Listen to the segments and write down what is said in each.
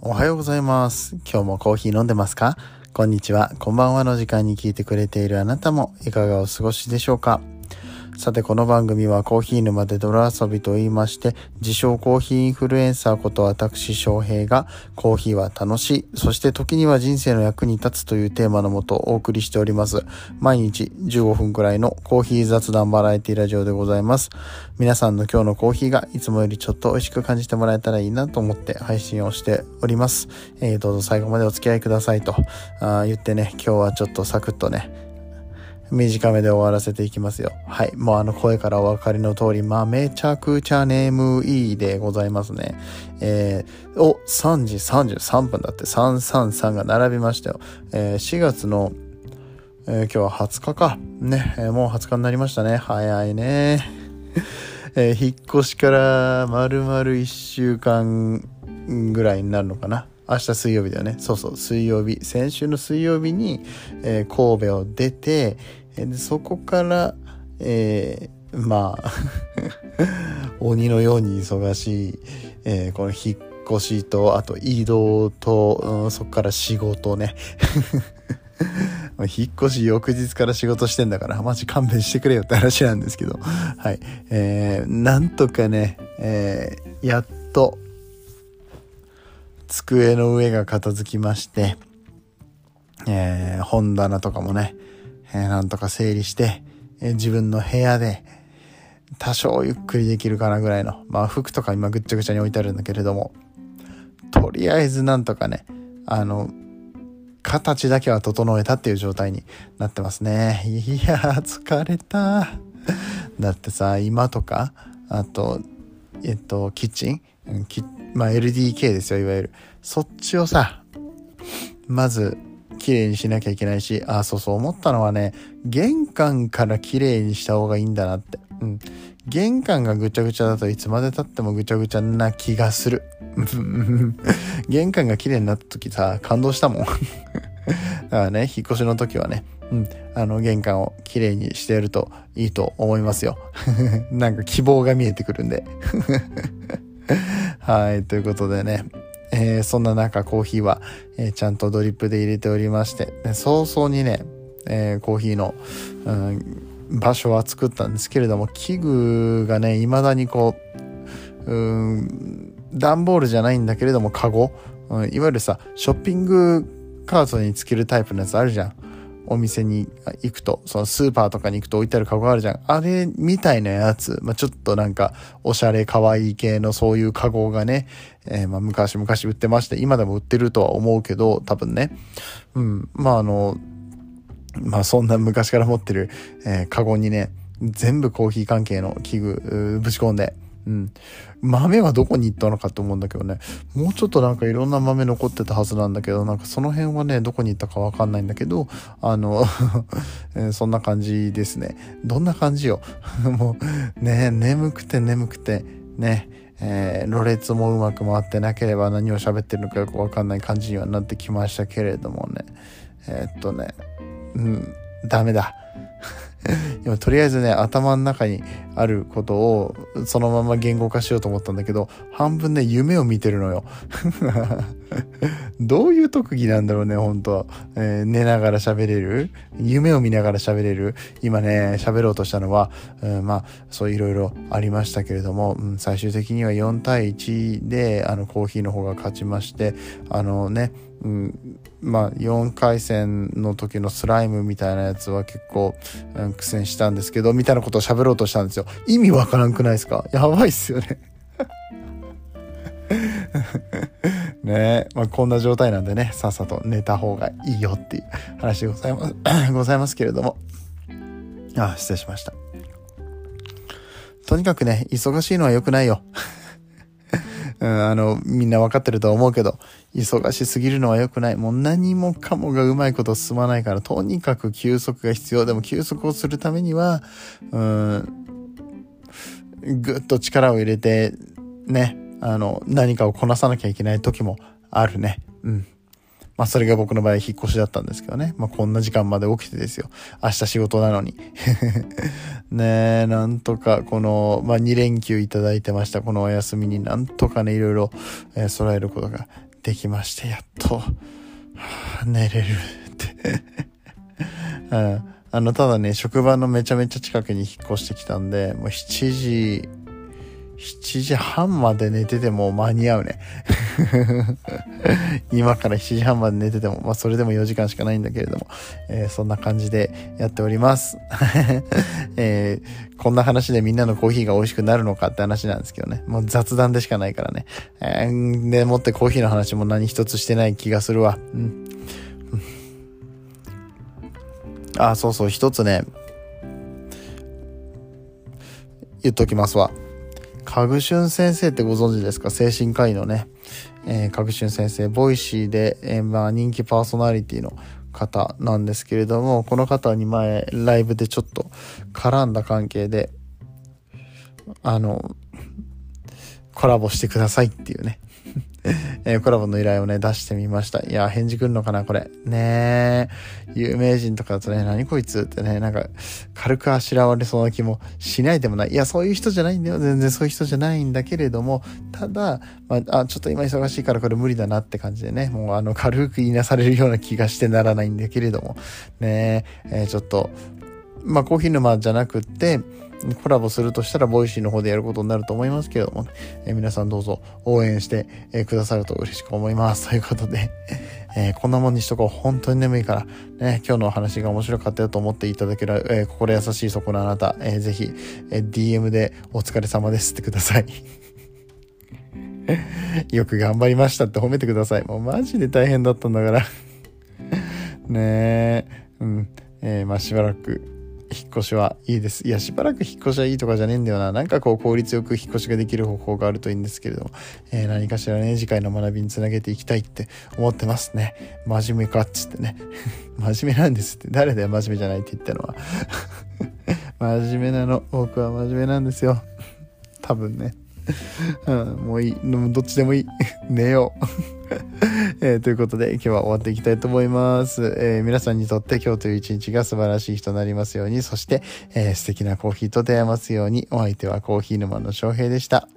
おはようございます。今日もコーヒー飲んでますか？こんにちは。こんばんはの時間に聞いてくれているあなたもいかがお過ごしでしょうか？さてこの番組はコーヒー沼で泥遊びと言いまして自称コーヒーインフルエンサーこと私翔平がコーヒーは楽しいそして時には人生の役に立つというテーマのもとお送りしております。毎日15分くらいのコーヒー雑談バラエティラジオでございます。皆さんの今日のコーヒーがいつもよりちょっと美味しく感じてもらえたらいいなと思って配信をしております、えーどうぞ最後までお付き合いくださいと。あ言ってね今日はちょっとサクッとね短めで終わらせていきますよ。はい。もうあの声からお分かりの通り、まあめちゃくちゃ眠いでございますね。えー、お、3時33分だって333が並びましたよ。えー4月の、えー今日は20日か。ね、えーもう20日になりましたね。早いね。えー引っ越しから丸々1週間ぐらいになるのかな。明日水曜日だよね。そうそう、水曜日。先週の水曜日に、えー神戸を出て、えーそこから、えーまあ、鬼のように忙しい、えーこの引っ越しと、あと移動と、うんそこから仕事ね。引っ越し翌日から仕事してんだから、マジ勘弁してくれよって話なんですけど、はい。えーなんとかね、えーやっと、机の上が片付きまして、えー本棚とかもね、えーなんとか整理して、えー自分の部屋で多少ゆっくりできるかなぐらいの、まあ服とか今ぐっちゃぐちゃに置いてあるんだけれども、とりあえずなんとかね、あの、形だけは整えたっていう状態になってますね。いやー、疲れた。だってさ、今とか、あと、えっと、キッチン？うんキまあ LDK ですよ、いわゆる。そっちをさ、まず、綺麗にしなきゃいけないし、あ、そうそう思ったのはね、玄関から綺麗にした方がいいんだなって。うん。玄関がぐちゃぐちゃだといつまで経ってもぐちゃぐちゃな気がする。玄関が綺麗になった時さ、感動したもん。だからね、引っ越しの時はね、うん、あの、玄関を綺麗にしてやるといいと思いますよ。なんか希望が見えてくるんで。はい、ということでね、えーそんな中コーヒーは、えーちゃんとドリップで入れておりまして、早々にね、えーコーヒーの、うん場所は作ったんですけれども、器具がね、未だにこう、うん、段ボールじゃないんだけれども、カゴ、うんいわゆるさ、ショッピングカートにつけるタイプのやつあるじゃん。お店に行くと、そのスーパーとかに行くと置いてあるカゴあるじゃん。あれみたいなやつ、まあ、ちょっとなんか、おしゃれ可愛い系のそういうカゴがね、えーまあ、昔々売ってまして、今でも売ってるとは思うけど、多分ね。うん。まあ、あの、まあ、そんな昔から持ってる、えーカゴにね、全部コーヒー関係の器具、ぶち込んで、うん。豆はどこに行ったのかと思うんだけどね。もうちょっとなんかいろんな豆残ってたはずなんだけど、なんかその辺はね、どこに行ったかわかんないんだけど、あの、えそんな感じですね。どんな感じよ。もう、ね、眠くて眠くて、ね、えー、ろれつもうまく回ってなければ何を喋ってるのかよくわかんない感じにはなってきましたけれどもね。えーっとね、うん、ダメだ。今とりあえずね頭の中にあることをそのまま言語化しようと思ったんだけど半分ね夢を見てるのよ。どういう特技なんだろうね本当、えー寝ながら喋れる？夢を見ながら喋れる？今ね喋ろうとしたのは、うんまあそういろいろありましたけれども、うん最終的には4対1であのコーヒーの方が勝ちましてあのねうん、まあ4回戦の時のスライムみたいなやつは結構、うん苦戦したんですけどみたいなことを喋ろうとしたんですよ。意味わからんくないですか？やばいっすよね。ね。え、まあ、こんな状態なんでね。さっさと寝た方がいいよっていう話でございます。ございますけれども。あ失礼しました。とにかくね忙しいのは良くないよ、あの、みんな分かってるとは思うけど、忙しすぎるのは良くない。もう何もかもがうまいこと進まないから、とにかく休息が必要。でも休息をするためには、うん、ぐっと力を入れて、ね、あの、何かをこなさなきゃいけない時もあるね。うん。まあそれが僕の場合引っ越しだったんですけどね。まあこんな時間まで起きてですよ。明日仕事なのに。ねえ、なんとかこの、まあ2連休いただいてました。このお休みになんとかね、いろいろ、えー揃えることができまして、やっと、はあ、寝れるって うん。あの、ただね、職場のめちゃめちゃ近くに引っ越してきたんで、もう7時、7時半まで寝てても間に合うね。今から7時半まで寝てても、まあそれでも4時間しかないんだけれども、えー、そんな感じでやっております。えー、こんな話でみんなのコーヒーが美味しくなるのかって話なんですけどね。もう雑談でしかないからね。えー、でもってコーヒーの話も何一つしてない気がするわ。うん。あ、そうそう、一つね、言っときますわ。かぐしゅん先生ってご存知ですか？精神科医のね、えー、かぐしゅん先生、 Voicyで、えー、まあ人気パーソナリティの方なんですけれども、この方に前、ライブでちょっと絡んだ関係で、あの、コラボしてくださいっていうね、えー、コラボの依頼をね、出してみました。いや、返事来るのかな、これ。ねえ。有名人とかだとね、何こいつってね、なんか、軽くあしらわれそうな気もしないでもない。いや、そういう人じゃないんだよ。全然そういう人じゃないんだけれども、ただ、まあ、あ、ちょっと今忙しいからこれ無理だなって感じでね、もうあの、軽くいなされるような気がしてならないんだけれども、ねえ、えー、ちょっと、まあ、コーヒー沼じゃなくって、コラボするとしたら、 Voicyの方でやることになると思いますけれども、え、皆さんどうぞ応援して、え、くださると嬉しく思います。ということで、えー、こんなもんにしとこう。本当に眠いから、ね、今日のお話が面白かったよと思っていただける、え心優しいそこのあなた、えぜひ、え DM でお疲れ様ですってください。よく頑張りましたって褒めてください。もうマジで大変だったんだからねえ、うん。えー、まあしばらく引っ越しはいいです。いや、しばらく引っ越しはいいとかじゃねえんだよな。なんかこう効率よく引っ越しができる方法があるといいんですけれども、えー、何かしらね、次回の学びにつなげていきたいって思ってますね。真面目かっつってね。真面目なんですって。誰だよ、真面目じゃないって言ったのは。真面目なの。僕は真面目なんですよ。多分ね。うん、もういい。どっちでもいい。寝よう。えー、ということで今日は終わっていきたいと思います、えー、皆さんにとって今日という一日が素晴らしい日となりますように、そして、えー、素敵なコーヒーと出会えますように、お相手はコーヒー沼の翔平でした。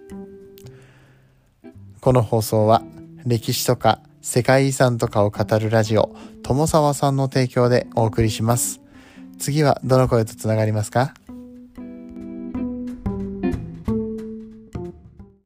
この放送は歴史とか世界遺産とかを語るラジオ、友沢さんの提供でお送りします。次はどの声とつながりますか？